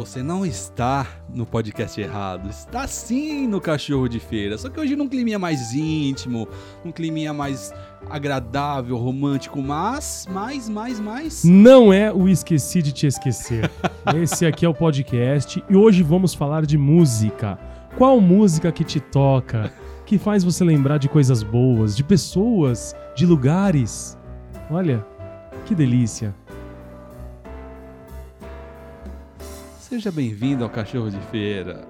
Você não está no podcast errado, está sim no Cachorro de Feira. Só que hoje num climinha mais íntimo, num climinha mais agradável, romântico, mas, mais, mais, mais. Não é o Esqueci de Te Esquecer. Esse aqui é o podcast e hoje vamos falar de música. Qual música que te toca, que faz você lembrar de coisas boas, de pessoas, de lugares? Olha, que delícia. Seja bem-vindo ao Cachorro de Feira.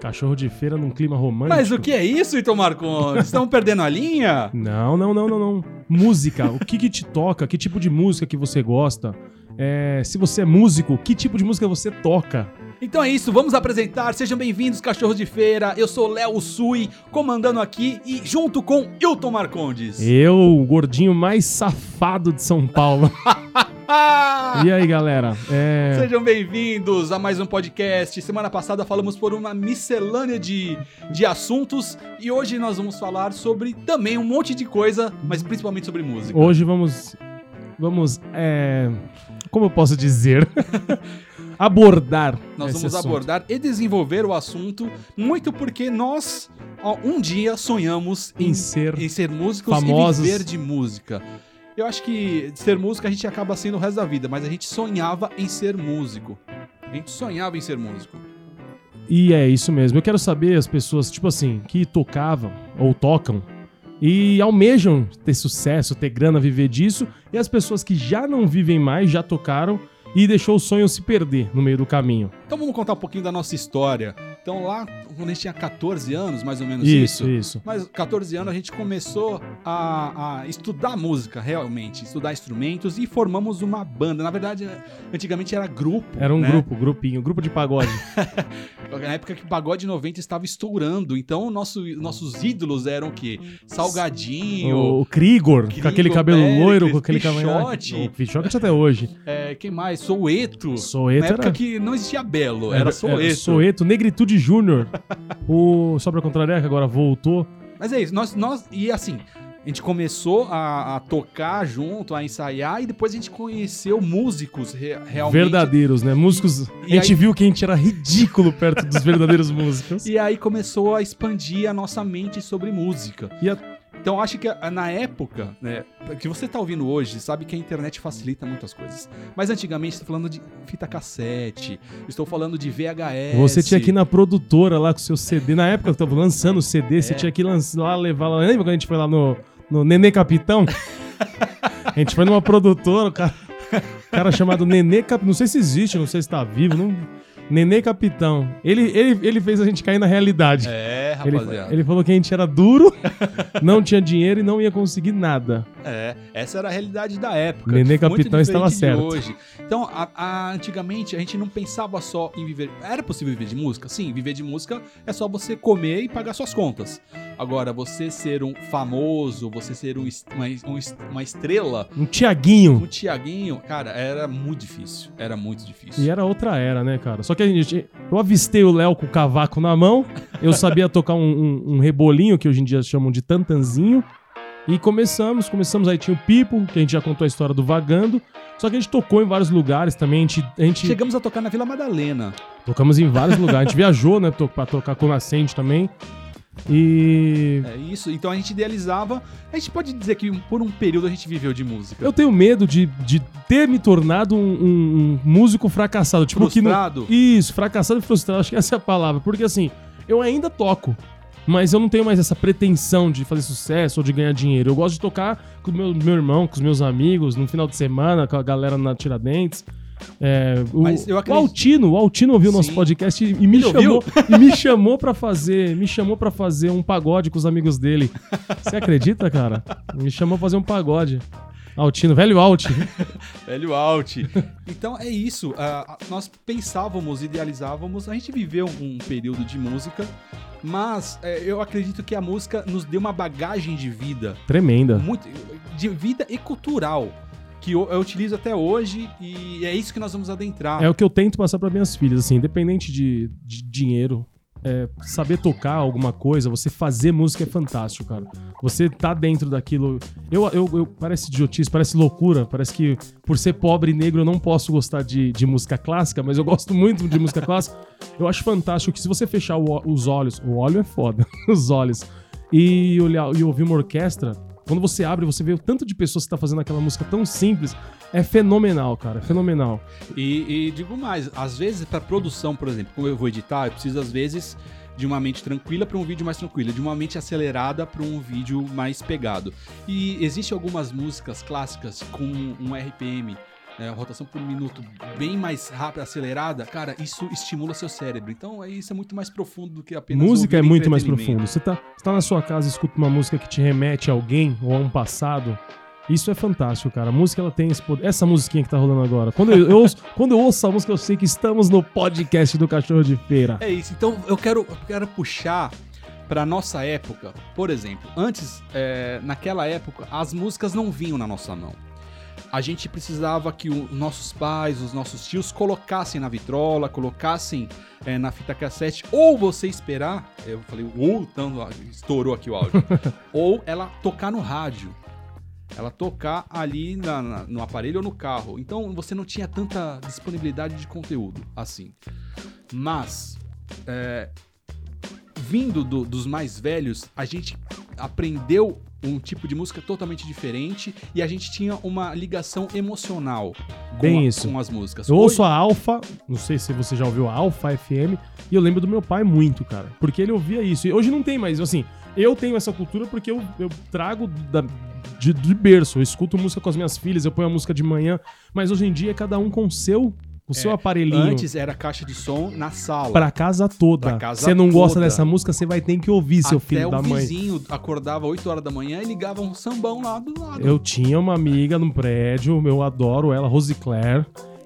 Cachorro de feira num clima romântico. Mas o que é isso, Ito Marcondes? Estamos perdendo a linha? Não, não, não, não, não. Música. O que, que te toca? Que tipo de música que você gosta? É, se você é músico, que tipo de música você toca? Então é isso, vamos apresentar. Sejam bem-vindos, Cachorros de Feira. Eu sou Léo Sui, comandando aqui e junto com Hilton Marcondes. Eu, o gordinho mais safado de São Paulo. e aí, galera? É... Sejam bem-vindos a mais um podcast. Semana passada falamos por uma miscelânea de, de assuntos e hoje nós vamos falar sobre também um monte de coisa, mas principalmente sobre música. Hoje vamos. Vamos. É... Como eu posso dizer? abordar. Nós vamos assunto. abordar e desenvolver o assunto, muito porque nós ó, um dia sonhamos Em ser em ser músicos famosos. e viver de música. Eu acho que ser músico a gente acaba sendo o resto da vida, mas a gente sonhava em ser músico. A gente sonhava em ser músico. E é isso mesmo. Eu quero saber as pessoas, tipo assim, que tocavam ou tocam e almejam ter sucesso, ter grana, viver disso, e as pessoas que já não vivem mais, já tocaram e deixou o sonho se perder no meio do caminho. Então vamos contar um pouquinho da nossa história. Então lá, quando a gente tinha 14 anos, mais ou menos isso. Isso, isso. Mas 14 anos a gente começou a, a estudar música, realmente, estudar instrumentos e formamos uma banda. Na verdade, antigamente era grupo. Era um né? grupo, grupinho, grupo de pagode. Na época que o pagode 90 estava estourando. Então nosso, nossos ídolos eram o quê? Salgadinho, o, o Krigor, com aquele cabelo Péricles, loiro, com aquele cabelo. Pichote. Pichote até hoje. é, quem mais? Soueto. Soueto Na época era- que não existia Belo, era Soueto. Soeto, Negritude Júnior. O Sobra Contraria, que agora voltou. Mas é isso, nós, nós e assim, a gente começou a, a tocar junto, a ensaiar, e depois a gente conheceu músicos re- realmente. Verdadeiros, né? Músicos. E a gente aí- viu que a gente era ridículo perto dos verdadeiros músicos. E aí começou a expandir a nossa mente sobre música. E a- Então acho que ah, na época, né, que você tá ouvindo hoje, sabe que a internet facilita muitas coisas. Mas antigamente estou falando de fita cassete, estou falando de VHS. Você tinha que ir na produtora lá com o seu CD. Na época que eu tava lançando o CD, você É. tinha que lá levar lá. Lembra quando a gente foi lá no, no Nenê Capitão? a gente foi numa produtora, o cara, cara chamado Nenê Capitão. Não sei se existe, não sei se tá vivo. Não... Nenê Capitão. Ele, ele, ele fez a gente cair na realidade. É, Ele, rapaziada. ele falou que a gente era duro, não tinha dinheiro e não ia conseguir nada. É, essa era a realidade da época. Nenê Capitão estava certo. Hoje. Então, a- a- antigamente a gente não pensava só em viver. Era possível viver de música? Sim, viver de música é só você comer e pagar suas contas. Agora, você ser um famoso, você ser um uma, um uma estrela, Um Tiaguinho. um Tiaguinho, cara, era muito difícil. Era muito difícil. E era outra era, né, cara? Só que a gente, eu avistei o Léo com o cavaco na mão, eu sabia tocar um, um- um rebolinho, que hoje em dia chamam de tantanzinho, e começamos, começamos, aí tinha o Pipo, que a gente já contou a história do Vagando, só que a gente tocou em vários lugares também, a gente, a gente Chegamos a tocar na Vila Madalena. tocamos em vários lugares, a gente viajou, né, pra tocar com o Nascente também, e É isso. Então a gente idealizava. A gente pode dizer que por um período a gente viveu de música. eu tenho medo de, de ter me tornado um, um- um músico fracassado, tipo que não, Frustrado. Isso, fracassado e frustrado, acho que essa é a palavra. Porque assim, eu ainda toco, mas eu não tenho mais essa pretensão de fazer sucesso ou de ganhar dinheiro. Eu gosto de tocar com o meu, meu irmão, com os meus amigos, no final de semana, com a galera na Tiradentes. É, o, eu o acredito- Altino, o Altino ouviu o nosso Sim. podcast e, e me Ele chamou e me chamou para fazer, me chamou para fazer um pagode com os amigos dele. Você acredita, cara? Me chamou pra fazer um pagode. Altino, velho Alt. Velho Alt. Então é isso. ah, nós pensávamos, idealizávamos. A gente viveu um período de música, mas é, eu acredito que a música nos deu uma bagagem de vida, Tremenda. muito de vida e cultural, que eu, utilizo até hoje e é isso que nós vamos adentrar. É o que eu tento passar para minhas filhas, assim, independente de, de dinheiro. é, saber tocar alguma coisa, você fazer música é fantástico, cara. Você tá dentro daquilo. Eu, eu, eu parece idiotice, parece loucura, parece que por ser pobre e negro eu não posso gostar de, de música clássica, mas eu gosto muito de música clássica. Eu acho fantástico que se você fechar o- os olhos, o óleo é foda, os olhos, e, olhar, e ouvir uma orquestra, quando você abre, você vê o tanto de pessoas que tá fazendo aquela música tão simples. É fenomenal, cara. É fenomenal. E, e digo mais, às vezes para produção, por exemplo, como eu vou editar, eu preciso às vezes de uma mente tranquila para um vídeo mais tranquilo, de uma mente acelerada para um vídeo mais pegado. E existe algumas músicas clássicas com um RPM, né, rotação por minuto bem mais rápida, acelerada, cara, isso estimula seu cérebro. Então é- isso é muito mais profundo do que apenas música é muito mais profundo. Você tá, você tá na sua casa e escuta uma música que te remete a alguém ou a um passado. Isso é fantástico, cara. A música ela tem esse poder. Essa musiquinha que tá rolando agora. Quando eu, eu ouço, quando eu ouço essa música, eu sei que estamos no podcast do Cachorro de Feira. É isso. Então eu quero, eu quero puxar pra nossa época. Por exemplo, antes, é, naquela época, as músicas não vinham na nossa mão. A gente precisava que os nossos pais, os nossos tios colocassem na vitrola, colocassem é, na fita cassete, ou você esperar, eu falei, ou tanto, estourou aqui o áudio, ou ela tocar no rádio. Ela tocar ali na- na- no aparelho ou no carro. Então você não tinha tanta disponibilidade de conteúdo assim. Mas, é, vindo do- dos mais velhos, a gente aprendeu um tipo de música totalmente diferente e a gente tinha uma ligação emocional com, Bem a- isso. com as músicas. Eu ouço Hoje- a Alfa, não sei se você já ouviu a Alfa FM, e eu lembro do meu pai muito, cara. Porque ele ouvia isso. E hoje não tem mais. Assim, eu tenho essa cultura porque eu, eu trago da- de, de berço. Eu escuto música com as minhas filhas, eu ponho a música de manhã. Mas hoje em dia é cada um com o seu, o seu aparelhinho. Antes era caixa de som na sala. Pra casa toda. Pra casa Você não gosta toda. dessa música, você vai ter que ouvir, seu Até filho o da mãe. vizinho acordava 8 horas da manhã e ligava um sambão lá do lado. Eu tinha uma amiga no prédio, eu adoro ela, Rose Claire,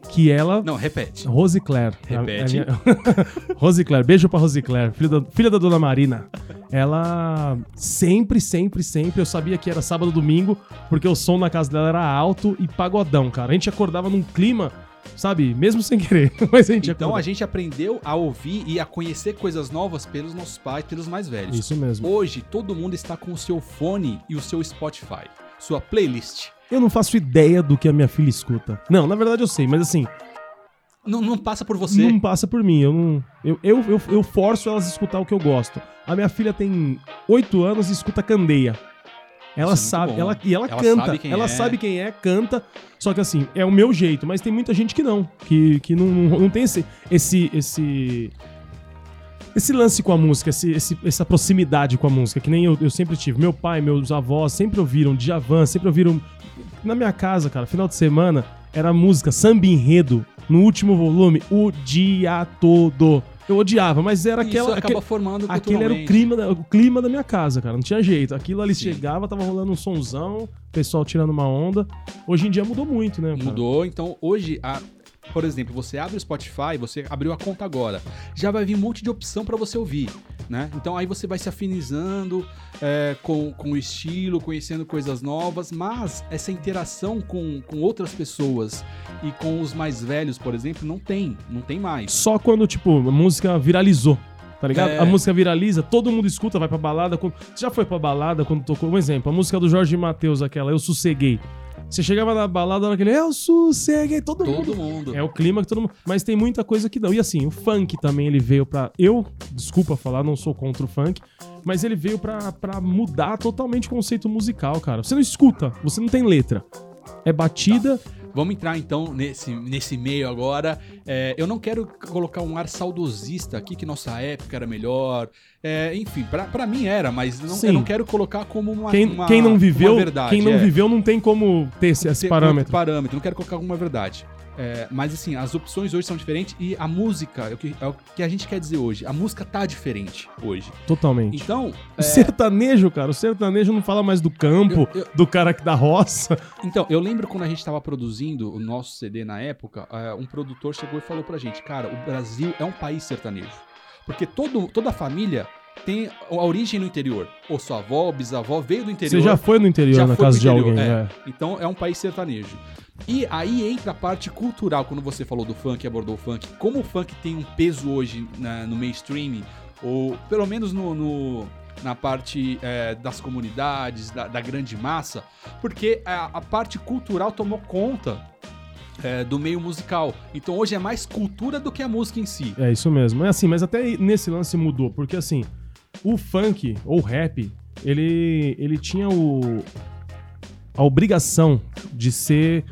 que ela. Não, repete. Rose Claire. Repete. A- a minha- Rose Claire, beijo pra Rose Claire, filha da, filha da dona Marina. Ela sempre, sempre, sempre, eu sabia que era sábado domingo, porque o som na casa dela era alto e pagodão, cara. A gente acordava num clima, sabe, mesmo sem querer, mas a gente Então a gente aprendeu a ouvir e a conhecer coisas novas pelos nossos pais, pelos mais velhos. Isso mesmo. Hoje, todo mundo está com o seu fone e o seu Spotify, sua playlist. Eu não faço ideia do que a minha filha escuta. Não, na verdade eu sei, mas assim, Não, não passa por você. não passa por mim. Eu, não, eu, eu, eu, eu forço elas a escutar o que eu gosto. A minha filha tem 8 anos e escuta Candeia. Ela Isso é sabe, ela, e ela, Ela canta. sabe quem ela é. sabe quem é, canta. Só que assim, é o meu jeito, mas tem muita gente que não. Que, que não, não, não tem esse, esse, esse. Esse lance com a música, esse, esse- essa proximidade com a música, que nem eu, eu sempre tive. Meu pai, meus avós sempre ouviram Djavan, sempre ouviram. Na minha casa, cara, final de semana, era música, samba enredo, no último volume, o dia todo. Eu odiava, mas era Isso aquela. acaba aquele- formando Aquele era o clima, da, o clima da minha casa, cara. Não tinha jeito. Aquilo ali Sim. chegava, tava rolando um sonzão, o pessoal tirando uma onda. Hoje em dia mudou muito, né? cara? Mudou, então hoje, a- por exemplo, você abre o Spotify, você abriu a conta agora, já vai vir um monte de opção para você ouvir, né? Então aí você vai se afinizando é, com, com o estilo, conhecendo coisas novas, mas essa interação com, com outras pessoas e com os mais velhos, por exemplo, não tem, não tem mais. Só quando, tipo, a música viralizou. Tá ligado? É. A música viraliza, todo mundo escuta, vai pra balada. Você já foi pra balada quando tocou? Um exemplo, a música do Jorge Matheus, aquela, Eu Sosseguei. Você chegava na balada, era aquele, Eu Sosseguei, todo, mundo Todo mundo. É o clima que todo mundo. Mas tem muita coisa que não. E assim, o funk também ele veio pra. Eu, desculpa falar, não sou contra o funk, mas ele veio pra, pra mudar totalmente o conceito musical, cara. Você não escuta, você não tem letra. É batida. Vamos entrar então nesse, nesse meio agora. É, eu não quero colocar um ar saudosista aqui, que nossa época era melhor. É, enfim, pra, pra mim era, mas não- eu não quero colocar como uma, Quem, uma- quem não viveu, verdade. quem não é. viveu não tem como ter esse, esse parâmetro. parâmetro, não quero colocar como uma verdade. É, mas assim, as opções hoje são diferentes e a música, é o, que, é o que a gente quer dizer hoje. A música tá diferente hoje. Totalmente. Então, O é, sertanejo, cara, o sertanejo não fala mais do campo, Eu- eu- do cara que da roça. Então, eu lembro quando a gente estava produzindo o nosso CD na época, eh, um produtor chegou e falou pra gente, cara, o Brasil é um país sertanejo. Porque todo, toda a família tem a origem no interior. Ou sua avó, bisavó veio do interior. Você já foi no interior, Já na casa de interior, alguém, é. é. Então é um país sertanejo. E aí entra a parte cultural, quando você falou do funk, abordou o funk. Como o funk tem um peso hoje na- no mainstream, ou pelo menos no, no- na parte é, das comunidades, da, da grande massa, porque a, a parte cultural tomou conta é, do meio musical. Então hoje é mais cultura do que a música em si. É isso mesmo. É assim, mas até nesse lance mudou, porque assim, o funk ou rap, ele, ele tinha o, a obrigação de ser.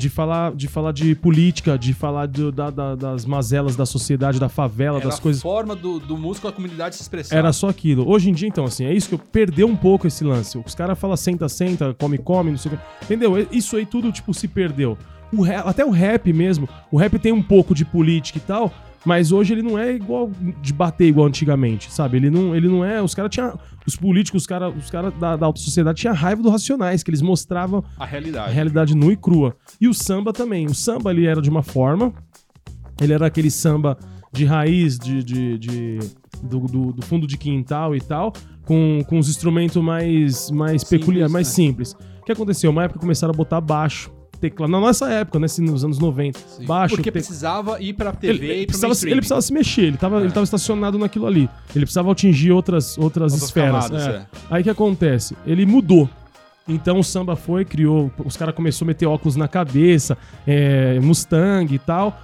De falar, de falar de política, de falar do- da- da- das mazelas da sociedade, da favela, Era das a coisas. forma do, do músico da comunidade se expressar. Era só aquilo. Hoje em dia, então, assim, é isso que eu perdeu um pouco esse lance. Os caras falam senta, senta, come, come, não sei o que. Entendeu? Isso aí tudo, tipo, se perdeu. O ra- até o rap mesmo. O rap tem um pouco de política e tal, mas hoje ele não é igual de bater igual antigamente, sabe? Ele não, ele não é. Os caras tinham. Os políticos, os caras os cara da, da alta sociedade tinham raiva do Racionais, que eles mostravam a a realidade. realidade nua e crua. E o samba também. O samba ele era de uma forma, ele era aquele samba de raiz, de, de, de- do, do- do fundo de quintal e tal, com, com os instrumentos mais, mais peculiares, mais né? simples. O que aconteceu? Uma época começaram a botar baixo, teclado. Na nossa época, né? assim, Nos anos 90. Sim. Baixo, Porque te- precisava ir pra TV ele, e precisava, ele precisava se mexer, ele tava, É. ele tava estacionado naquilo ali. Ele precisava atingir outras, outras, Outras esferas. camadas, é. é. Aí o que acontece? Ele mudou. Então o samba foi, criou, os caras começaram a meter óculos na cabeça, é, Mustang e tal.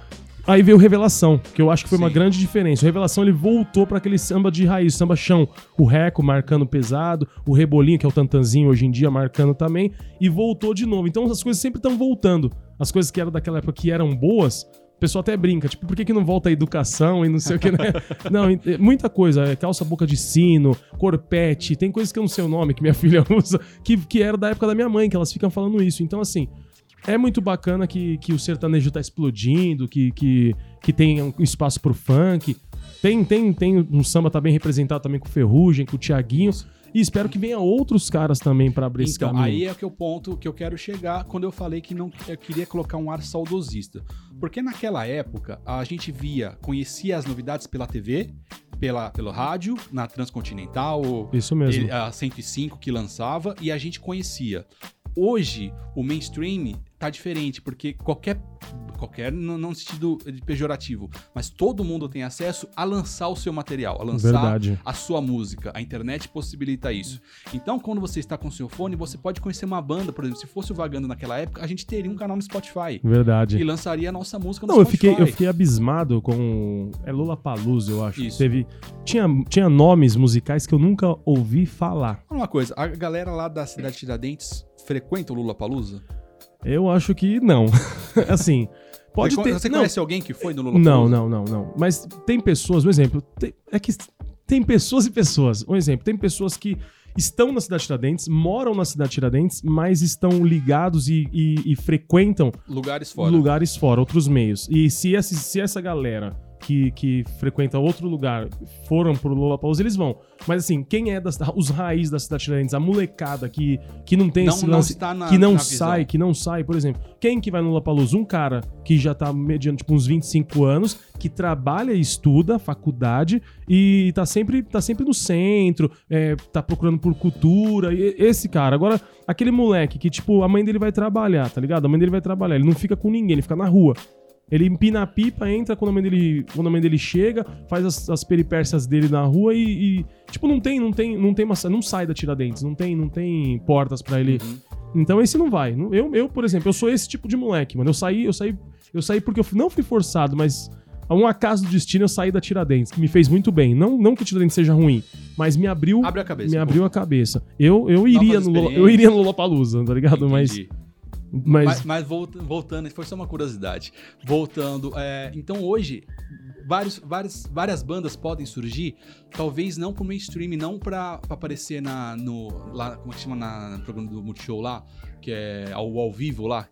Aí veio Revelação, que eu acho que foi uma Sim. grande diferença. O Revelação ele voltou para aquele samba de raiz, samba chão, o reco marcando pesado, o rebolinho, que é o tantanzinho hoje em dia marcando também, e voltou de novo. Então as coisas sempre estão voltando. As coisas que eram daquela época que eram boas, o pessoal até brinca, tipo, por que, que não volta a educação e não sei o que, né? Não, muita coisa. é calça boca de sino, corpete, tem coisas que eu não sei o nome, que minha filha usa, que, que era da época da minha mãe, que elas ficam falando isso. Então, assim, é muito bacana que, que o sertanejo tá explodindo, que, que, que tem um espaço pro funk. Tem, tem, tem um samba tá bem representado também com o Ferrugem, com o Tiaguinho. E espero que venha outros caras também pra abrir esse Então, caminho. aí é que é o ponto que eu quero chegar quando eu falei que não eu queria colocar um ar saudosista. Porque naquela época a gente via, conhecia as novidades pela TV, pela, pelo rádio, na Transcontinental, Isso mesmo. a 105 que lançava, e a gente conhecia. Hoje, o mainstream tá diferente, porque qualquer. Qualquer, não não no sentido pejorativo, mas todo mundo tem acesso a lançar o seu material, a lançar Verdade. a sua música. A internet possibilita isso. Então, quando você está com seu fone, você pode conhecer uma banda, por exemplo, se fosse o Vagando naquela época, a gente teria um canal no Spotify Verdade. e lançaria a nossa música no Não, eu Spotify. fiquei, eu fiquei abismado com. É Lula Palusa, eu acho. Isso. Teve. Tinha, tinha nomes musicais que eu nunca ouvi falar. Fala Uma coisa, a galera lá da cidade de Tiradentes frequenta o Lula Palusa? Eu acho que não. assim, pode você, ter. Você não, conhece alguém que foi no Lula não, não, não, não. Mas tem pessoas, um exemplo. tem- é que tem pessoas e pessoas. Um exemplo, tem pessoas que estão na cidade de Tiradentes, moram na cidade de Tiradentes, mas estão ligados e, e- e frequentam Lugares fora. lugares fora, outros meios. E se essa, se essa galera que, que frequenta outro lugar foram pro Lollapalooza, eles vão. Mas assim, quem é das, os raízes da cidade de Tiradentes, a molecada que, que não tem não, esse não lance, está na que não sai, visão. que não sai, por exemplo. Quem que vai no Lollapalooza? Um cara que já tá mediando tipo uns 25 anos, que trabalha e estuda, faculdade, e tá sempre, tá sempre no centro, é, tá procurando por cultura, e esse cara. Agora, aquele moleque que, tipo, a mãe dele vai trabalhar, tá ligado? A mãe dele vai trabalhar, ele não fica com ninguém, ele fica na rua. Ele empina a pipa, entra quando a mãe dele, quando a mãe dele chega, faz as, as peripécias dele na rua e, e, tipo não tem, não tem, não tem uma, não sai da Tiradentes, não tem, não tem portas pra ele. Uhum. Então esse não vai. Eu, eu, por exemplo, eu sou esse tipo de moleque, mano. Eu saí, eu saí, eu saí porque eu não fui forçado, mas a um acaso do destino eu saí da Tiradentes, que me fez muito bem. Não, não que Tiradentes seja ruim, mas me abriu, Abre a cabeça. me pô. abriu a cabeça. Eu, eu iria Novas no eu iria no Lollapalooza, tá ligado? Entendi. mas, Mas, mas volta- voltando, foi só uma curiosidade. Voltando, é, então hoje vários, várias, várias bandas podem surgir, talvez não pro mainstream, não pra, pra aparecer na, no, lá, como é que chama na, no programa do Multishow lá, que é ao, ao vivo lá,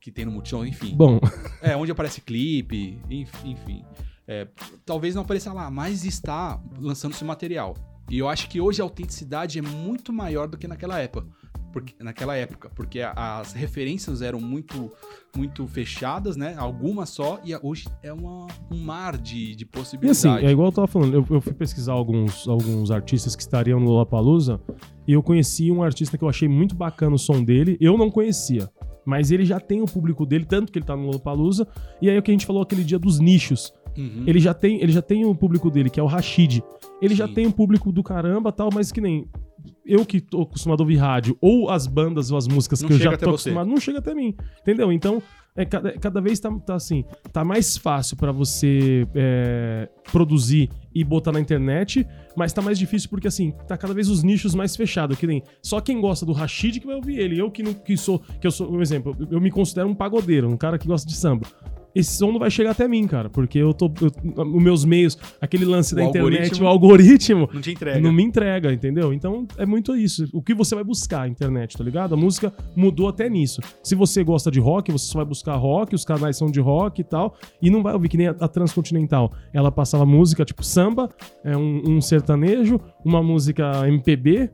que tem no Multishow, enfim. bom, É, onde aparece clipe, enf- enfim. É, talvez não apareça lá, mas está lançando seu material. E eu acho que hoje a autenticidade é muito maior do que naquela época. Porque, naquela época, porque as referências eram muito muito fechadas, né? Algumas só, e hoje é uma, um mar de, de E possibilidades. assim, é igual eu tava falando, eu, eu fui pesquisar alguns, alguns artistas que estariam no Lollapalooza e eu conheci um artista que eu achei muito bacana o som dele, eu não conhecia, mas ele já tem o público dele, tanto que ele tá no Lollapalooza, e aí é o que a gente falou aquele dia dos nichos. Uhum. Ele já tem, ele já tem o público dele, que é o Rashid. Ele já Sim. tem um público do caramba, tal, mas que nem eu que tô acostumado a ouvir rádio ou as bandas ou as músicas Não que eu já tô você. acostumado, não chega até mim. Entendeu? Então, é cada, cada vez tá, tá assim, tá mais fácil pra você é, produzir e botar na internet, mas tá mais difícil porque assim, tá cada vez os nichos mais fechados, que nem só quem gosta do Rashid que vai ouvir ele. Eu que não que sou, que eu sou, um exemplo, eu me considero um pagodeiro, um cara que gosta de samba. Esse som não vai chegar até mim, cara, porque eu tô eu- os meus meios, aquele lance O da internet, o algoritmo Não te entrega. não me entrega, entendeu? Então é muito isso. O que você vai buscar na internet, tá ligado? A música mudou até nisso. Se você gosta de rock, você só vai buscar rock, os canais são de rock e tal, e não vai ouvir que nem a, a Transcontinental. Ela passava música tipo samba, é um, um sertanejo, uma música MPB.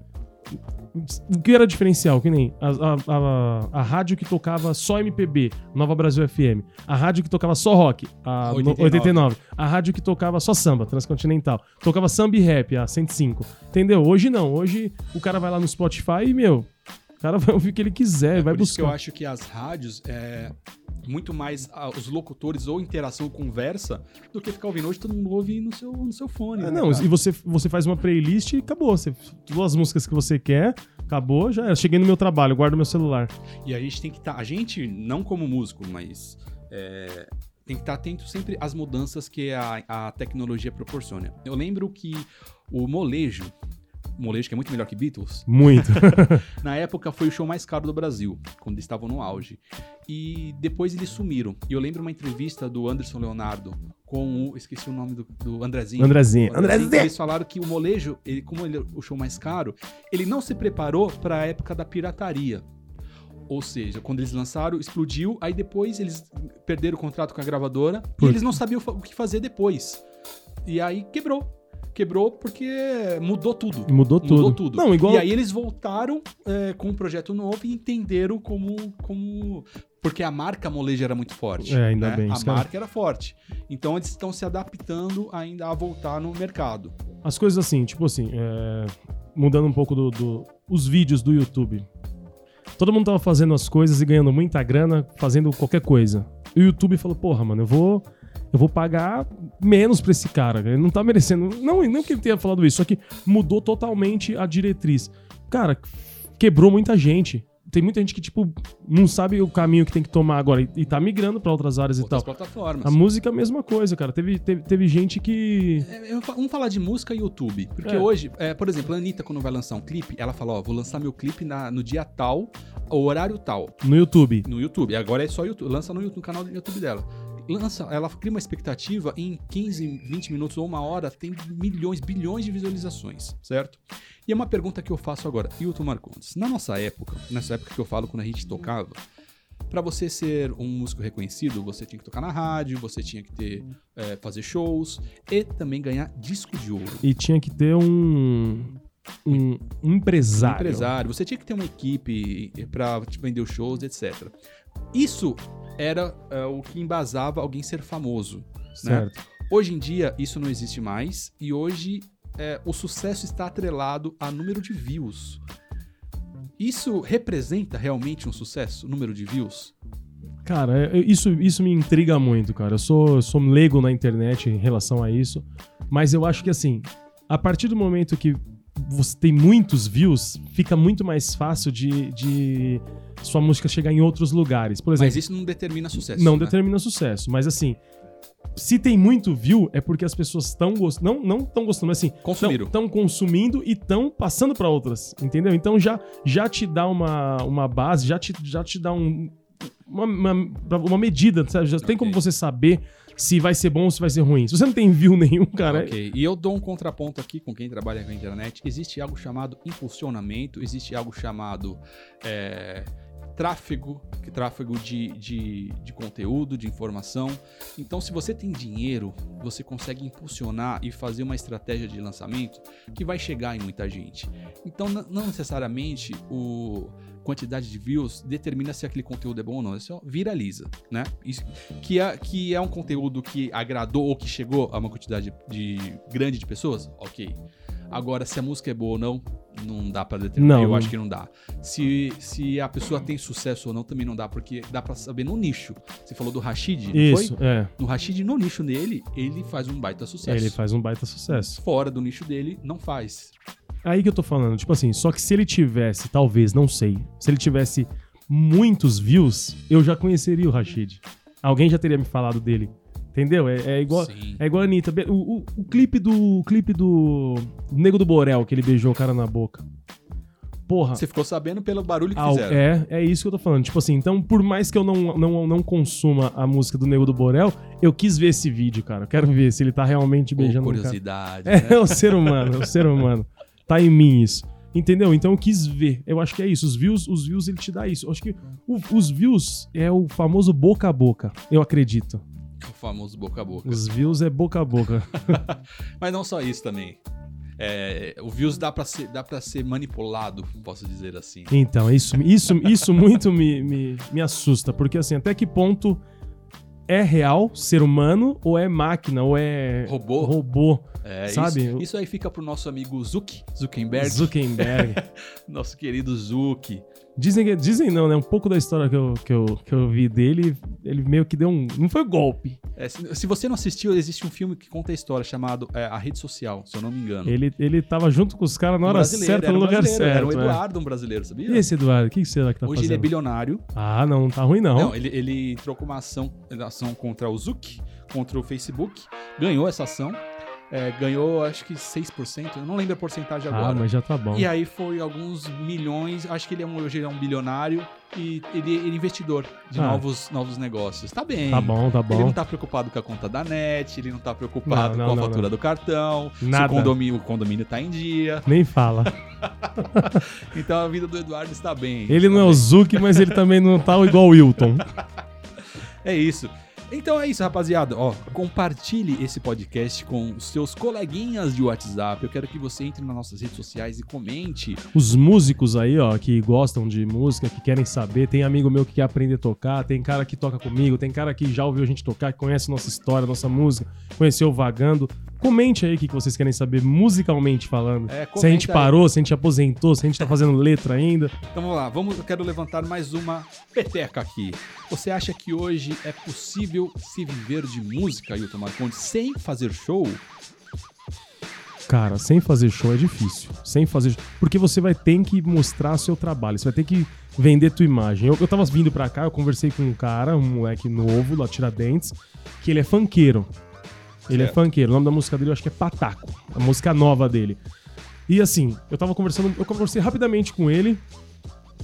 O que era diferencial? Que nem a, a, a, a rádio que tocava só MPB, Nova Brasil FM. A rádio que tocava só rock, a no- 89. 89. A rádio que tocava só samba, Transcontinental. Tocava samba e rap, a 105. Entendeu? Hoje não. Hoje o cara vai lá no Spotify e, meu, o cara vai ouvir o que ele quiser, vai Por isso que eu buscar. acho que as rádios é muito mais ah, os locutores ou interação, conversa, do que ficar ouvindo. Hoje todo mundo ouve no seu, no seu fone. Ah, né, não, cara? e você, você faz uma playlist e acabou. Você, todas as músicas que você quer, acabou, já era. Cheguei no meu trabalho, guardo meu celular. E a gente tem que estar. a gente, não como músico, mas. é, tem que estar atento sempre às mudanças que a, a tecnologia proporciona. Eu lembro que o molejo, molejo que é muito melhor que Beatles, Muito. na época foi o show mais caro do Brasil, quando eles estavam no auge. E depois eles sumiram. E eu lembro uma entrevista do Anderson Leonardo com o. Esqueci o nome do, do Andrezinho. Andrezinho. Andrezinho, Andrezinho. Eles falaram que o molejo, ele, como ele é o show mais caro, ele não se preparou para a época da pirataria. Ou seja, quando eles lançaram, explodiu, aí depois eles perderam o contrato com a gravadora Por- e eles não sabiam o que fazer depois. E aí quebrou. Quebrou porque mudou tudo. Mudou tudo. Mudou tudo. Não, igual. E aí eles voltaram é, com um projeto novo e entenderam como. como... Porque a marca molejo era muito forte. É, ainda né? bem, A era- marca era forte. Então eles estão se adaptando ainda a voltar no mercado. As coisas assim, tipo assim, é, mudando um pouco do, do- os vídeos do YouTube. Todo mundo tava fazendo as coisas e ganhando muita grana, fazendo qualquer coisa. E o YouTube falou, porra, mano, eu vou. Eu vou pagar menos pra esse cara. Ele não tá merecendo. Não, não que ele tenha falado isso, só que mudou totalmente a diretriz. Cara, quebrou muita gente. Tem muita gente que, tipo, não sabe o caminho que tem que tomar agora e, e tá migrando pra outras áreas e Outras tal. plataformas. A música é a mesma coisa, cara. Teve, teve, teve gente que. É, eu vamos falar de música e YouTube. Porque É. hoje, é, por exemplo, a Anitta, quando vai lançar um clipe, ela fala: Ó, vou lançar meu clipe na- no dia tal, horário tal, No YouTube. no YouTube. Agora é só YouTube. Lança no, YouTube, no canal do YouTube dela. Lança, ela cria uma expectativa em 15, 20 minutos ou uma hora, tem milhões, bilhões de visualizações, certo? E é uma pergunta que eu faço agora, Hilton Marcondes. Na nossa época, nessa época que eu falo quando a gente tocava, Pra você ser um músico reconhecido, você tinha que tocar na rádio, você tinha que ter é, fazer shows e também ganhar disco de ouro. E tinha que ter um. Um, um empresário. empresário, você tinha que ter uma equipe pra te vender os shows, etc. Isso era é, o que embasava alguém ser famoso. Né? Certo. Hoje em dia, isso não existe mais e hoje é, o sucesso está atrelado a número de views. Isso representa realmente um sucesso, número de views? Cara, é- isso, isso me intriga muito, cara. Eu sou, sou leigo na internet em relação a isso. Mas eu acho que, assim, a partir do momento que você tem muitos views, fica muito mais fácil de, de sua música chegar em outros lugares. Por exemplo, Mas isso não determina sucesso. não né? determina sucesso. Mas, assim, se tem muito view, é porque as pessoas estão gostando. Não não estão gostando, mas assim, Consumiram. estão consumindo e estão passando para outras, entendeu? Então já, já te dá uma, uma base, já te, já te dá um, uma, uma, uma medida, sabe? Já tem Ok. como você saber se vai ser bom ou se vai ser ruim. Se você não tem view nenhum, cara, Ok, e eu dou um contraponto aqui com quem trabalha com a internet. Existe algo chamado impulsionamento, existe algo chamado é, tráfego, que tráfego de, de, de conteúdo, de informação. Então, se você tem dinheiro, você consegue impulsionar e fazer uma estratégia de lançamento que vai chegar em muita gente. Então, não necessariamente o quantidade de views determina se aquele conteúdo é bom ou não, isso viraliza, né? Isso, que, é, que é um conteúdo que agradou ou que chegou a uma quantidade de grande de pessoas, ok. Agora, se a música é boa ou não, Não dá pra determinar. Não, eu não. acho que não dá. Se, se a pessoa tem sucesso ou não, também não dá, porque dá pra saber no nicho. Você falou do Rashid, não Isso, foi? é. No Rashid, no nicho dele, ele faz um baita sucesso. Ele faz um baita sucesso. Fora do nicho dele, não faz. Aí que eu tô falando, tipo assim, só que se ele tivesse, talvez, não sei, se ele tivesse muitos views, eu já conheceria o Rashid. Alguém já teria me falado dele. Entendeu? É, é igual. Sim. É igual a Anitta. O, o- o clipe do. O clipe do. Nego do Borel, que ele beijou o cara na boca. Porra. Você ficou sabendo pelo barulho que Ah, fizeram. é, é isso que eu tô falando. Tipo assim, então, por mais que eu não, não, não consuma a música do Nego do Borel, eu quis ver esse vídeo, cara. Eu quero ver se ele tá realmente beijando o cara. curiosidade, É, né? o ser humano, é o ser humano. Tá em mim isso. Entendeu? Então eu quis ver. Eu acho que é isso. Os views, os views ele te dá isso. Eu acho que o- os views é o famoso boca a boca. Eu acredito. O famoso boca a boca. Os views é boca a boca. Mas não só isso também. É, o views dá pra, ser, dá pra ser manipulado, posso dizer assim. Então, isso, isso, isso muito me, me, me assusta. Porque assim, até que ponto é real ser humano ou é máquina ou é Robô? robô É, Sabe? Isso, isso aí fica pro nosso amigo Zuck, Zuckerberg, Zuckerberg. nosso querido Zuck. Dizem, que- dizem não, né? Um pouco da história que eu, que, eu, que eu vi dele, ele meio que deu um. Não foi golpe. É, se, se você não assistiu, existe um filme que conta a história chamado é, A Rede Social, se eu não me engano. Ele, ele tava junto com os caras na Um hora brasileiro, certa, no um lugar certo. Era o é. Eduardo, um brasileiro, sabia? E esse Eduardo, o que será que tá Hoje fazendo? ele é bilionário. Ah, não, não tá ruim não. Não, ele, ele entrou com uma ação, ação contra o Zuck, contra o Facebook, ganhou essa ação, é, ganhou acho que 6%, eu não lembro a porcentagem ah, agora. mas já tá bom. E aí foi alguns milhões, acho que ele é um, hoje ele é um bilionário e ele, ele é investidor de Ah. novos, novos negócios. Tá bem. Tá bom, tá Ele bom. não tá preocupado com a conta da net, ele não tá preocupado Não, não, com a não, fatura do cartão, Nada. se o condomínio, o condomínio tá em dia. Nem fala. Então a vida do Eduardo está bem. Ele não é Tá o bem. Zuki, mas ele também não tá igual o Wilton. É isso. Então é isso, rapaziada. Ó, compartilhe esse podcast com os seus coleguinhas de WhatsApp. Eu quero que você entre nas nossas redes sociais e comente. Os músicos aí, ó, que gostam de música, que querem saber, tem amigo meu que quer aprender a tocar, tem cara que toca comigo, tem cara que já ouviu a gente tocar, que conhece nossa história, nossa música, conheceu o Vagando. Comente aí o que vocês querem saber musicalmente falando. É, se a gente comenta aí. parou, se a gente aposentou, se a gente tá fazendo letra ainda. Então vamos lá, vamos, eu quero levantar mais uma peteca aqui. Você acha que hoje é possível se viver de música, Hilton Marcondes, sem fazer show? Cara, sem fazer show é difícil. Sem fazer. Porque você vai ter que mostrar seu trabalho. Você vai ter que vender tua imagem. Eu, eu tava vindo pra cá, eu conversei com um cara, um moleque novo, lá Tiradentes, que ele é funkeiro. Ele é Certo. funkeiro. O nome da música dele eu acho que é Pataco. A música nova dele. E assim, eu tava conversando, eu conversei rapidamente com ele.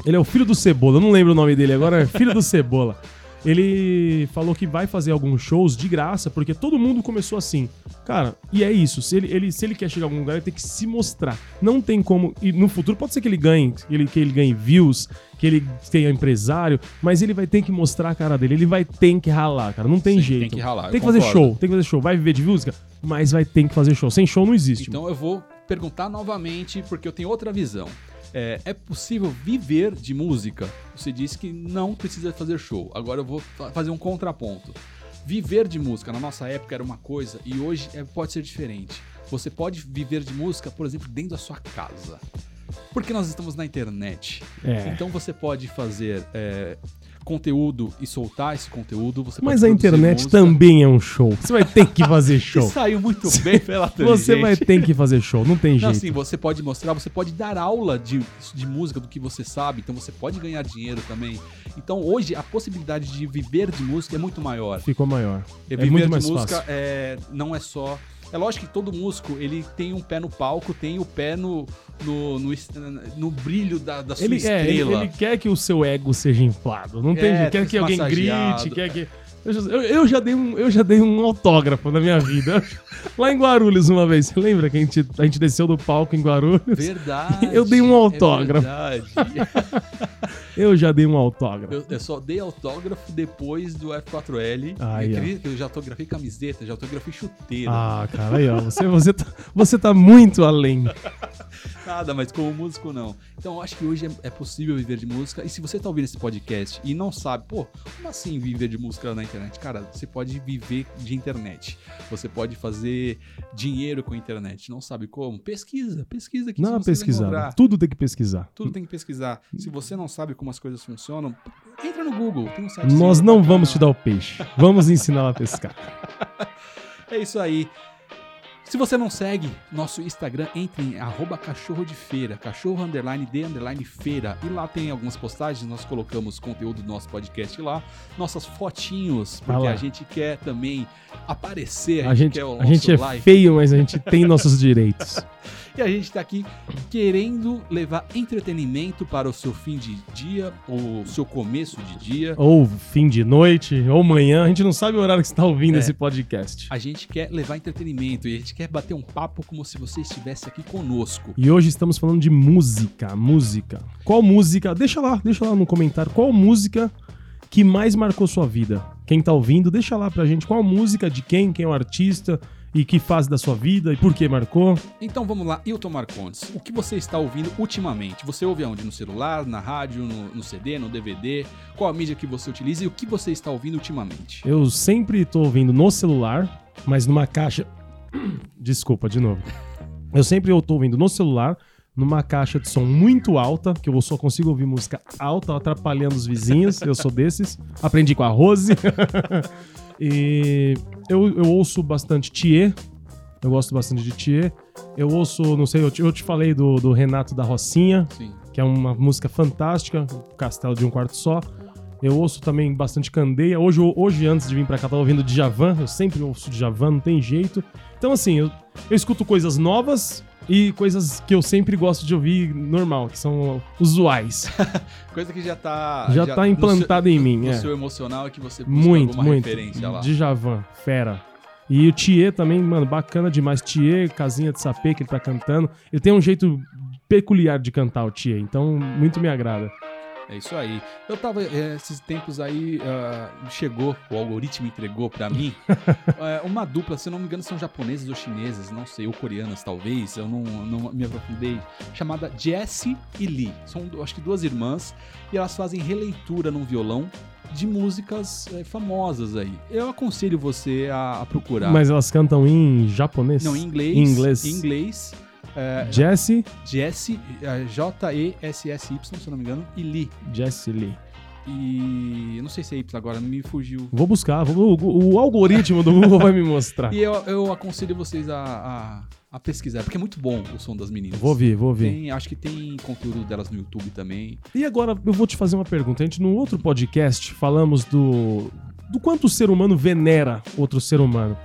Ele é o filho do Cebola, eu não lembro o nome dele agora, é filho do Cebola. Ele falou que vai fazer alguns shows de graça, porque todo mundo começou assim. Cara, e é isso. Se ele, ele- se ele quer chegar a algum lugar, ele tem que se mostrar. Não tem como. E no futuro pode ser que ele ganhe, que ele, que ele ganhe views, que ele tenha empresário, mas ele vai ter que mostrar a cara dele. Ele vai ter que ralar, cara. Não tem Sim, jeito. tem que ralar, Tem que fazer concordo. show, tem que fazer show. Vai viver de música, mas vai ter que fazer show. Sem show não existe. Então eu vou perguntar novamente, porque eu tenho outra visão. É, é possível viver de música? Você disse que não precisa fazer show. Agora eu vou fa- fazer um contraponto. Viver de música na nossa época era uma coisa e hoje é- pode ser diferente. Você pode viver de música, por exemplo, dentro da sua casa. Porque nós estamos na internet. É. Então você pode fazer é, conteúdo e soltar esse conteúdo. Você Mas a internet música. também é um show. Você vai ter que fazer show. saiu muito bem pela Você vai ter que fazer show, não tem Não, jeito. assim, você pode mostrar, você pode dar aula de, de música do que você sabe, então você pode ganhar dinheiro também. Então hoje a possibilidade de viver de música é muito maior. Ficou maior. E É viver muito de mais música fácil. é, não é só. É lógico que todo músico ele tem um pé no palco, tem o pé no, no, no, no brilho da, da sua Ele, é, ele, estrela. ele quer que o seu ego seja inflado. Não tem É, jeito. Quer que alguém grite, quer que. Eu já, eu- eu já dei um, eu já dei um autógrafo na minha vida. Lá em Guarulhos, uma vez. Você lembra que a gente, a gente desceu do palco em Guarulhos? Verdade. Eu dei um autógrafo. É verdade. Eu já dei um autógrafo. Eu, eu só dei autógrafo depois do F4L. Aí, eu, queria- eu já autografei camiseta, já autografei chuteira. Ah, cara, aí, ó. Você, você, tá, você tá muito além. Nada, mas como músico não. Então eu acho que hoje é, é possível viver de música. E se você tá ouvindo esse podcast e não sabe, pô, como assim viver de música na internet? Cara, você pode viver de internet. Você pode fazer dinheiro com a internet. Não sabe como? Pesquisa, pesquisa que Não, pesquisar. encontrar. Tudo tem que pesquisar. Tudo tem que pesquisar. Se você não sabe como as coisas funcionam, entra no Google. Tem um site Nós sim, não vamos te dar o peixe. Vamos ensinar a pescar. É isso aí. Se você não segue nosso Instagram, entre em arroba cachorro de feira, cachorro underline de underline feira. E lá tem algumas postagens, nós colocamos conteúdo do nosso podcast lá, nossas fotinhos, porque a gente quer também aparecer, A gente, quer o a gente é feio, mas a gente tem nossos direitos. E a gente tá aqui querendo levar entretenimento para o seu fim de dia, ou seu começo de dia. Ou fim de noite, ou manhã. A gente não sabe o horário que você está ouvindo É. esse podcast. A gente quer levar entretenimento e a gente quer bater um papo como se você estivesse aqui conosco. E hoje estamos falando de música, música. Qual música? Deixa lá, deixa lá no comentário. Qual música que mais marcou sua vida? Quem tá ouvindo, deixa lá pra gente qual música, de quem, quem é o artista e que fase da sua vida e por que marcou. Então vamos lá, Hilton Marcondes, o que você está ouvindo ultimamente? Você ouve aonde? No celular, na rádio, no, no CD, no DVD? Qual a mídia que você utiliza e o que você está ouvindo ultimamente? Eu sempre tô ouvindo no celular, mas numa caixa. Desculpa, de novo. Eu sempre eu tô ouvindo no celular, numa caixa de som muito alta, que eu só consigo ouvir música alta, atrapalhando os vizinhos. Eu sou desses. Aprendi com a Rose. e eu, eu ouço bastante Thier. Eu gosto bastante de Thier. Eu ouço, não sei, eu te, eu te falei do, do Renato da Rocinha Sim. que é uma música fantástica, Castelo de um Quarto Só. Eu ouço também bastante Candeia. Hoje, hoje antes de vir pra cá, tava ouvindo Djavan. Eu sempre ouço Djavan, não tem jeito. Então, assim, eu, eu escuto coisas novas e coisas que eu sempre gosto de ouvir normal, que são usuais. Coisa que já tá... Já, tá implantada em mim, No é. seu emocional é que você busca Muito, muito. referência lá. Djavan, fera. E o Thier também, mano, bacana demais. Thier, Casinha de Sapê, que ele tá cantando. Ele tem um jeito peculiar de cantar, o Thier. Então, muito me agrada. É isso aí. Eu tava, é, esses tempos aí, ah, chegou, o algoritmo entregou pra mim, é, uma dupla, se não me engano, são japoneses ou chineses, não sei, ou coreanas talvez, eu não, não me aprofundei, chamada Jessie e Lee. São, acho que duas irmãs, e elas fazem releitura num violão de músicas é, famosas aí. Eu aconselho você a, a procurar. Mas elas cantam em japonês? não, em inglês. Em inglês. Em inglês. É, Jesse, Jessie, é, J-E-S-S-Y, se eu não me engano, e Lee. Jesse Lee. E eu não sei se é Y agora, me fugiu. Vou buscar, vou- o, o algoritmo do Google vai me mostrar. E eu, eu aconselho vocês a, a, a pesquisar, porque é muito bom o som das meninas. Vou ouvir, vou ouvir. Tem, acho que tem conteúdo delas no YouTube também. E agora eu vou te fazer uma pergunta. A gente, no outro podcast, falamos do, do quanto o ser humano venera outro ser humano.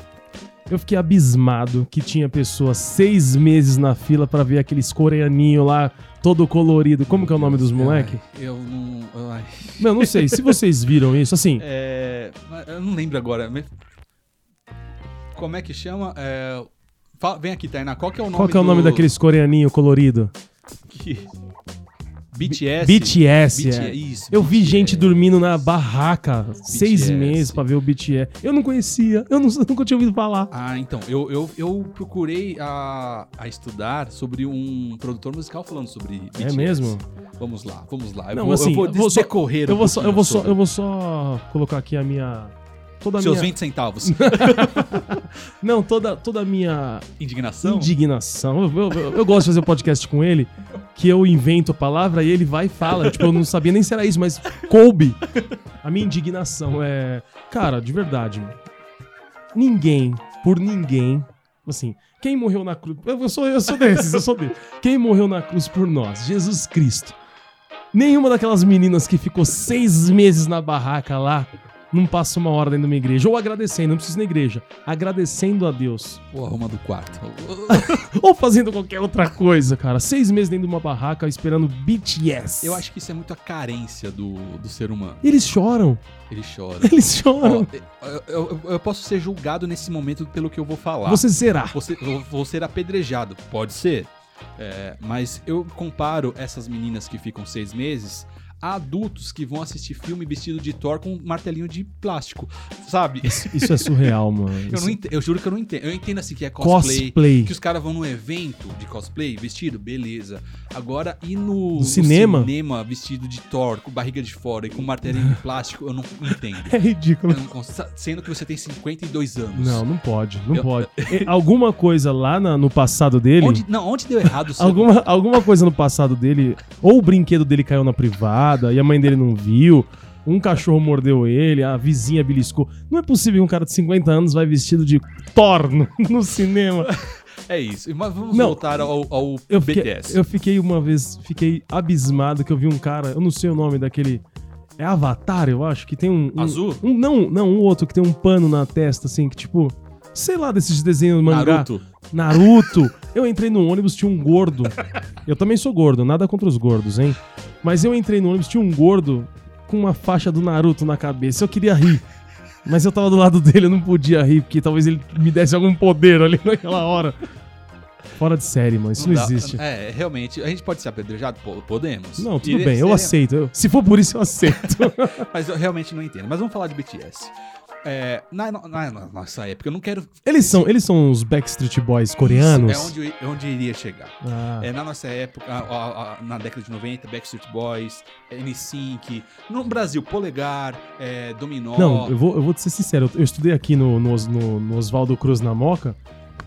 Eu fiquei abismado que tinha pessoas seis meses na fila pra ver aqueles coreaninho lá, todo colorido. Como que é o nome dos moleque? Eu não. Ai. Não, não sei. Se vocês viram isso, assim, É, eu não lembro agora. Como é que chama? É, vem aqui, Tainá. Qual que é o nome qual que é o nome do- daqueles coreaninho colorido? que- BTS. BTS, é. Isso. Eu vi BTS. gente dormindo na barraca seis BTS. meses pra ver o BTS. Eu não conhecia, eu, não, nunca tinha ouvido falar. Ah, então, eu, eu, eu procurei a, a estudar sobre um produtor musical falando sobre BTS. É mesmo? Vamos lá, vamos lá. Eu Não, vou, assim, eu vou eu vou só- Eu um vou só, eu vou só colocar aqui a minha toda Seus minha 20 centavos. não toda toda a minha Indignação? indignação. Eu, eu- eu- gosto de fazer um podcast com ele que eu invento a palavra e ele vai e fala. tipo, eu não sabia nem se era isso, mas coube. A minha indignação é, cara, de verdade. Ninguém, por ninguém, assim, quem morreu na cruz, eu eu sou eu sou desses, eu sou desses. Quem morreu na cruz por nós? Jesus Cristo. Nenhuma daquelas meninas que ficou seis meses na barraca lá não passa uma hora dentro de uma igreja. Ou agradecendo, não precisa ir na igreja. Agradecendo a Deus. Ou arruma do quarto. Ou fazendo qualquer outra coisa, cara. Seis meses dentro de uma barraca esperando BTS. Eu acho que isso é muito a carência do, do ser humano. Eles choram. Ele chora. Eles choram. Ó, eu, eu- eu posso ser julgado nesse momento pelo que eu vou falar. Você será. Você, eu vou ser apedrejado. Pode ser. É, mas eu comparo essas meninas que ficam seis meses adultos que vão assistir filme vestido de Thor com um martelinho de plástico, sabe? Isso, isso é surreal, mano. Eu, não eu juro que eu não entendo. Eu entendo assim que é cosplay, Cosplay. que os caras vão num evento de cosplay vestido, beleza. Agora, e no, no cinema? cinema vestido de Thor, com barriga de fora e com martelinho de plástico, eu não entendo. É ridículo. Consigo- sendo que você tem 52 anos. Não, não pode, não Eu- pode. Alguma coisa lá na- no passado dele. Onde, não, onde deu errado. Alguma, alguma coisa no passado dele, ou o brinquedo dele caiu na privada e a mãe dele não viu, um cachorro mordeu ele, a vizinha beliscou. Não é possível que um cara de 50 anos vai vestido de Thor no, cinema. É isso. Mas vamos Não. voltar ao, ao Eu fiquei, BTS. eu fiquei uma vez, fiquei abismado que eu vi um cara, eu não sei o nome daquele. É Avatar, eu acho, que tem um. um- Azul? Um, não, não, um outro que tem um pano na testa, assim, que tipo. Sei lá, desses desenhos mangá. Naruto. Naruto. Eu entrei no ônibus, tinha um gordo. Eu também sou gordo, nada contra os gordos, hein? Mas eu entrei no ônibus, tinha um gordo com uma faixa do Naruto na cabeça. Eu queria rir. Mas eu tava do lado dele, eu não podia rir, porque talvez ele me desse algum poder ali naquela hora. Fora de série, mano. Isso não, dá- existe. É, realmente. A gente pode ser apedrejado? Podemos. Não, tudo Iria bem, eu aceito. Eu- se for por isso, eu aceito. Mas eu realmente não entendo. Mas vamos falar de BTS. É, na, na- na nossa época, eu não quero. eles, são, eles são os Backstreet Boys coreanos? Isso, é onde, eu- onde iria chegar. Ah, É, na nossa época, a- a- na década de 90, Backstreet Boys, N5, no Brasil, Polegar, é, Dominó. Não, eu vou, eu vou te ser sincero. Eu, eu estudei aqui no, no, no- no Oswaldo Cruz na Moca.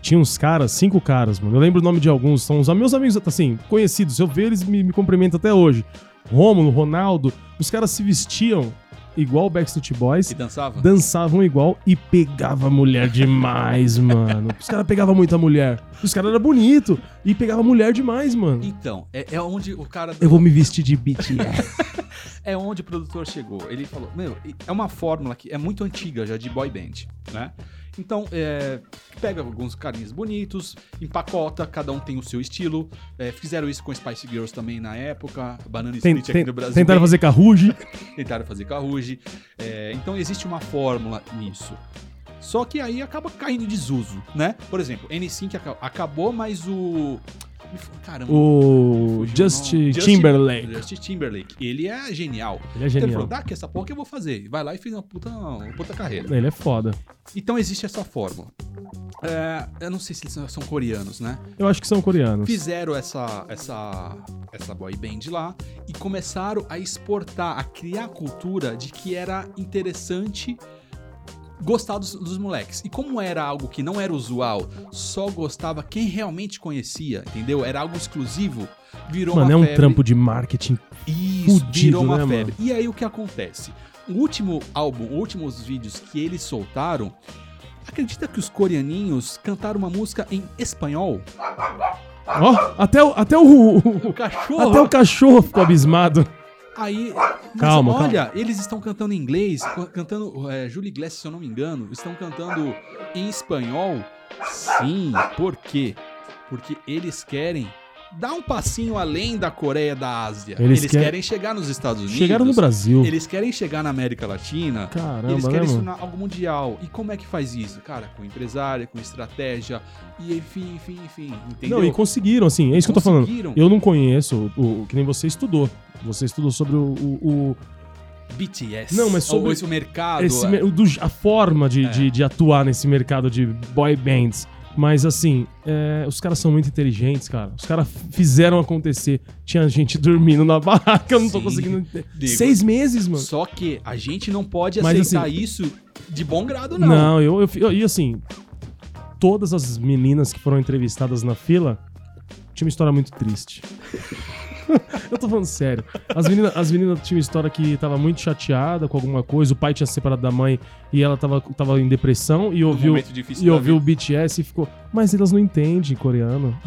Tinha uns caras, cinco caras, mano. Eu lembro o nome de alguns. São os meus amigos, assim, conhecidos. Eu ver, eles me, me cumprimentam até hoje. Rômulo, Ronaldo. Os caras se vestiam igual o Backstreet Boys. E dançava? dançavam igual e pegava mulher demais, mano. Os caras pegavam muita mulher. Os caras eram bonitos e pegava mulher demais, mano. Então, é, é onde o cara. Eu vou me vestir de BTS. É onde o produtor chegou. Ele falou: Meu, é uma fórmula que é muito antiga já de boy band, né? Então, é, pega alguns carinhas bonitos, empacota, cada um tem o seu estilo. É, fizeram isso com Spice Girls também na época, Banana Tem- Split tem- aqui no Brasil. tentaram fazer carruge. tentaram fazer Karuji. É, então existe uma fórmula nisso. Só que aí acaba caindo em desuso, né? Por exemplo, N5 aca- acabou, mas o. Caramba. O Just. Timberlake. Justin Timberlake. Ele é genial. Ele é Então ele genial. falou: dá que essa porra que eu vou fazer. Vai lá e fez uma puta, uma puta carreira. Ele é foda. Então existe essa fórmula. É, eu não sei se eles são- são coreanos, né? Eu acho que são coreanos. Fizeram essa, essa, essa boy band lá e começaram a exportar, a criar a cultura de que era interessante gostar dos, dos moleques. E como era algo que não era usual, só gostava quem realmente conhecia, entendeu? Era algo exclusivo, virou Mano, uma é um febre. trampo de marketing. Isso, fudido, virou uma né, febre. E aí o que acontece? O último álbum, os últimos vídeos que eles soltaram, acredita que os coreaninhos cantaram uma música em espanhol? Ó, até o, até o, O cachorro. até o cachorro ficou abismado. Aí, Calma, olha, eles estão cantando em inglês, cantando é, Julie Glass, se eu não me engano, estão cantando em espanhol. Sim, por quê? Porque eles querem dar um passinho além da Coreia da Ásia. Eles Eles, querem- querem chegar nos Estados Unidos. Chegaram no Brasil. Eles querem chegar na América Latina. Caramba, eles né, querem mano? tornar algo mundial. E como é que faz isso? Cara, com empresária, com estratégia, e enfim, enfim, enfim. Entendeu? Não, e conseguiram, assim, é isso que eu tô falando. Eu não conheço o, o- que nem você estudou. Você estudou sobre o, o- o- BTS. Não, mas sobre Ou esse mercado. esse é. do- a forma de, É. de, de atuar nesse mercado de boy bands. Mas assim, é, os caras são muito inteligentes, cara. Os caras fizeram acontecer. Tinha gente dormindo na barraca, eu não tô Sim. conseguindo. entender. Digo, Seis meses, mano. Só que a gente não pode Mas, aceitar assim, isso de bom grado, não. Não, eu, eu, eu- E assim, todas as meninas que foram entrevistadas na fila tinha uma história muito triste. Eu tô falando sério. As meninas, as meninas tinham história que tava muito chateada com alguma coisa, o pai tinha se separado da mãe e ela tava, tava em depressão e Um ouviu, difícil e ouviu o BTS e ficou. Mas elas não entendem coreano.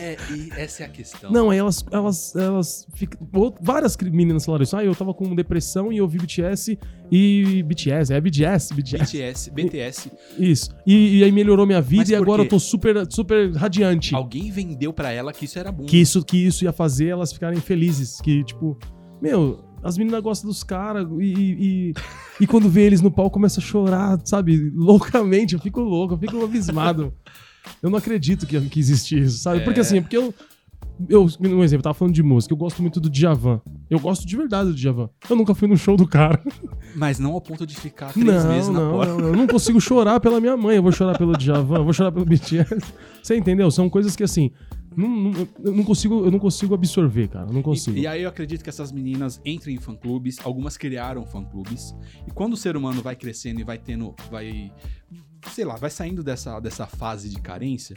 É, e essa é a questão. Não, aí elas. elas, elas ficam- várias meninas falaram isso. Ah, eu tava com depressão e ouvi BTS e. BTS, é BTS, BTS. BTS, BTS, Isso. E, e aí melhorou minha vida e agora eu tô super, super radiante. alguém vendeu pra ela que isso era bom. Que isso, que isso ia fazer elas ficarem felizes. Que, tipo, meu, as meninas gostam dos caras e, e, e quando vê eles no palco começa a chorar, sabe? Loucamente. Eu fico louco, eu fico abismado. Eu não acredito que, que existe isso, sabe? É. Porque assim, porque eu. Eu, um exemplo, eu tava falando de música. Eu gosto muito do Djavan. Eu gosto de verdade do Djavan. Eu nunca fui no show do cara. Mas não ao ponto de ficar três Não, meses na não, porta. não, eu não consigo chorar pela minha mãe. Eu vou chorar pelo Djavan, eu vou chorar pelo BTS. Você entendeu? São coisas que assim. não- não- eu, não consigo, eu não consigo absorver, cara. Eu não consigo. E, e aí eu acredito que essas meninas entrem em fã-clubes, algumas criaram fã-clubes. E quando o ser humano vai crescendo e vai tendo, vai, sei lá, vai saindo dessa, dessa fase de carência,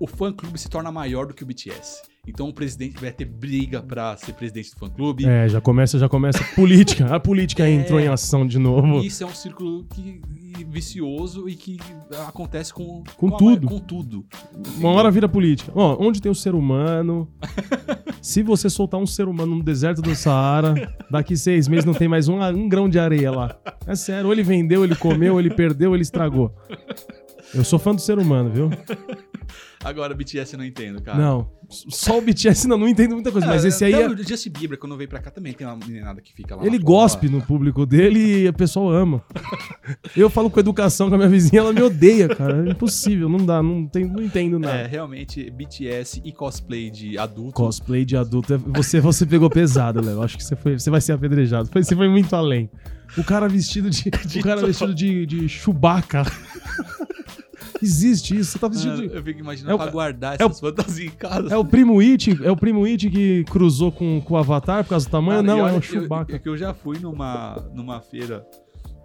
o fã-clube se torna maior do que o BTS. Então o presidente vai ter briga pra ser presidente do fã-clube. É, já começa, já começa política. A política É. entrou em ação de novo. Isso é um círculo que, vicioso e que acontece com, Com a- tudo. com tudo. Uma hora vira política. Ó, onde tem o ser humano? Se você soltar um ser humano no deserto do Saara, daqui seis meses não tem mais um, um grão de areia lá. É sério, ou ele vendeu, ele comeu, ele perdeu, ele estragou. Eu sou fã do ser humano, viu? Agora, BTS eu não entendo, cara. Não. Só o BTS não, não entendo muita coisa, mas esse aí é, o Justin Bieber, quando veio pra cá, também tem uma meninada que fica lá. ele gospe no público dele e o pessoal ama. Eu falo com educação com a minha vizinha, ela me odeia, cara. É impossível, não dá, não, tem, não entendo nada. É, realmente, BTS e cosplay de adulto. Cosplay de adulto. é- Você, você pegou pesado, Léo. Acho que você, foi, você vai ser apedrejado. Você foi muito além. O cara vestido de. o cara vestido de, de Chewbacca. Existe isso. Você tá vestido de. eu fico imaginando É o pra guardar é o- essas fantasias em casa. É o primo It, é o primo It que cruzou com, com o Avatar por causa do tamanho? Cara, não, é o eu- Chewbacca. É que eu já fui numa, numa feira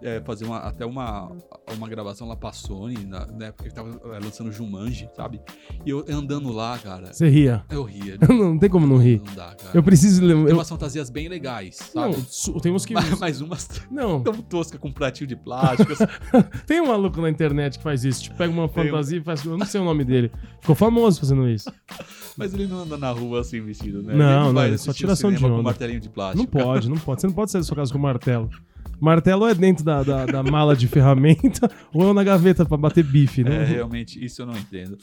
é, fazer uma, até uma, uma gravação lá pra Sony, na, na época que tava é, lançando Jumanji, sabe? E eu andando lá, cara, Você ria. eu ria. Não tem como não rir. Não dá, cara. Eu preciso. Tem Eu, umas fantasias bem legais, não, sabe? su- tem uns que. Mas, mas umas Não, tão tosca com pratinho de plástico. assim. tem um maluco na internet que faz isso. Tipo, pega uma Tem um- fantasia e faz. Eu não sei o nome dele. Ficou famoso fazendo isso. mas ele não anda na rua assim vestido, né? Não, ele não, é só tiração de cinema com onda. martelinho de plástico. Não pode, não pode. Você não pode sair da sua casa com martelo. Martelo é dentro da, da, da mala de ferramenta ou é na gaveta pra bater bife, É, né? realmente, isso eu não entendo.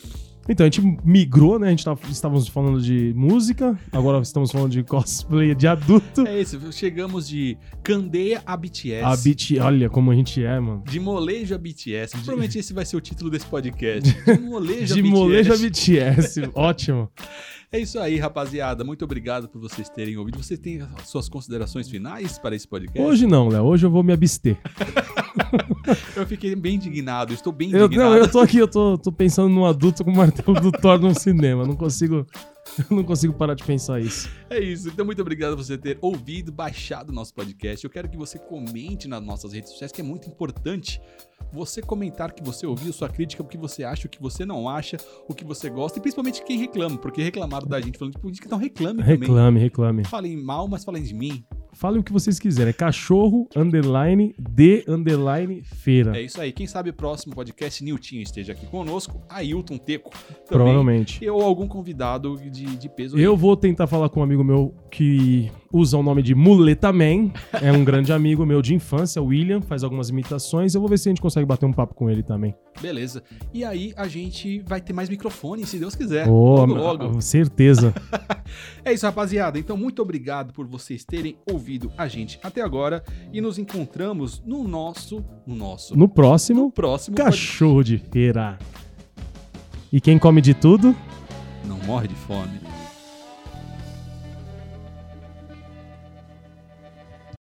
Então, a gente migrou, né? A gente tava, estávamos falando de música, agora estamos falando de cosplay de adulto. É isso, chegamos de Candeia a BTS. A beat, olha como a gente é, mano. De molejo a BTS. Provavelmente esse vai ser o título desse podcast. De molejo a De BTS. molejo a BTS. Ótimo. É isso aí, rapaziada. Muito obrigado por vocês terem ouvido. Vocês têm as suas considerações finais para esse podcast? Hoje não, Léo. Hoje eu vou me abster. Eu fiquei bem indignado. Estou bem Eu, indignado. não, eu tô aqui, eu tô, tô pensando num adulto com o martelo do Thor no cinema. Não consigo. Eu não consigo parar de pensar isso. É isso. Então, muito obrigado por você ter ouvido, baixado o nosso podcast. Eu quero que você comente nas nossas redes sociais, que é muito importante. Você comentar que você ouviu, sua crítica, o que você acha, o que você não acha, o que você gosta, e principalmente quem reclama, porque reclamaram da gente falando de política, então reclame também. Reclame, reclame. Falem mal, mas falem de mim. Fale o que vocês quiserem. É cachorro, underline, de, underline, feira. É isso aí. Quem sabe o próximo podcast, Niltinho esteja aqui conosco, Ailton Teco também. Provavelmente. Ou algum convidado de, de peso. Eu vou tentar falar com um amigo meu que usa o nome de Muleta Man. É um grande amigo meu de infância, William, faz algumas imitações. Eu vou ver se a gente consegue bater um papo com ele também. Beleza. E aí a gente vai ter mais microfone, se Deus quiser. Oh, logo, logo. certeza. É isso, rapaziada. Então, muito obrigado por vocês terem ouvido a gente até agora. E nos encontramos no nosso. No nosso. No próximo, próximo. cachorro de feira. E quem come de tudo? Não morre de fome.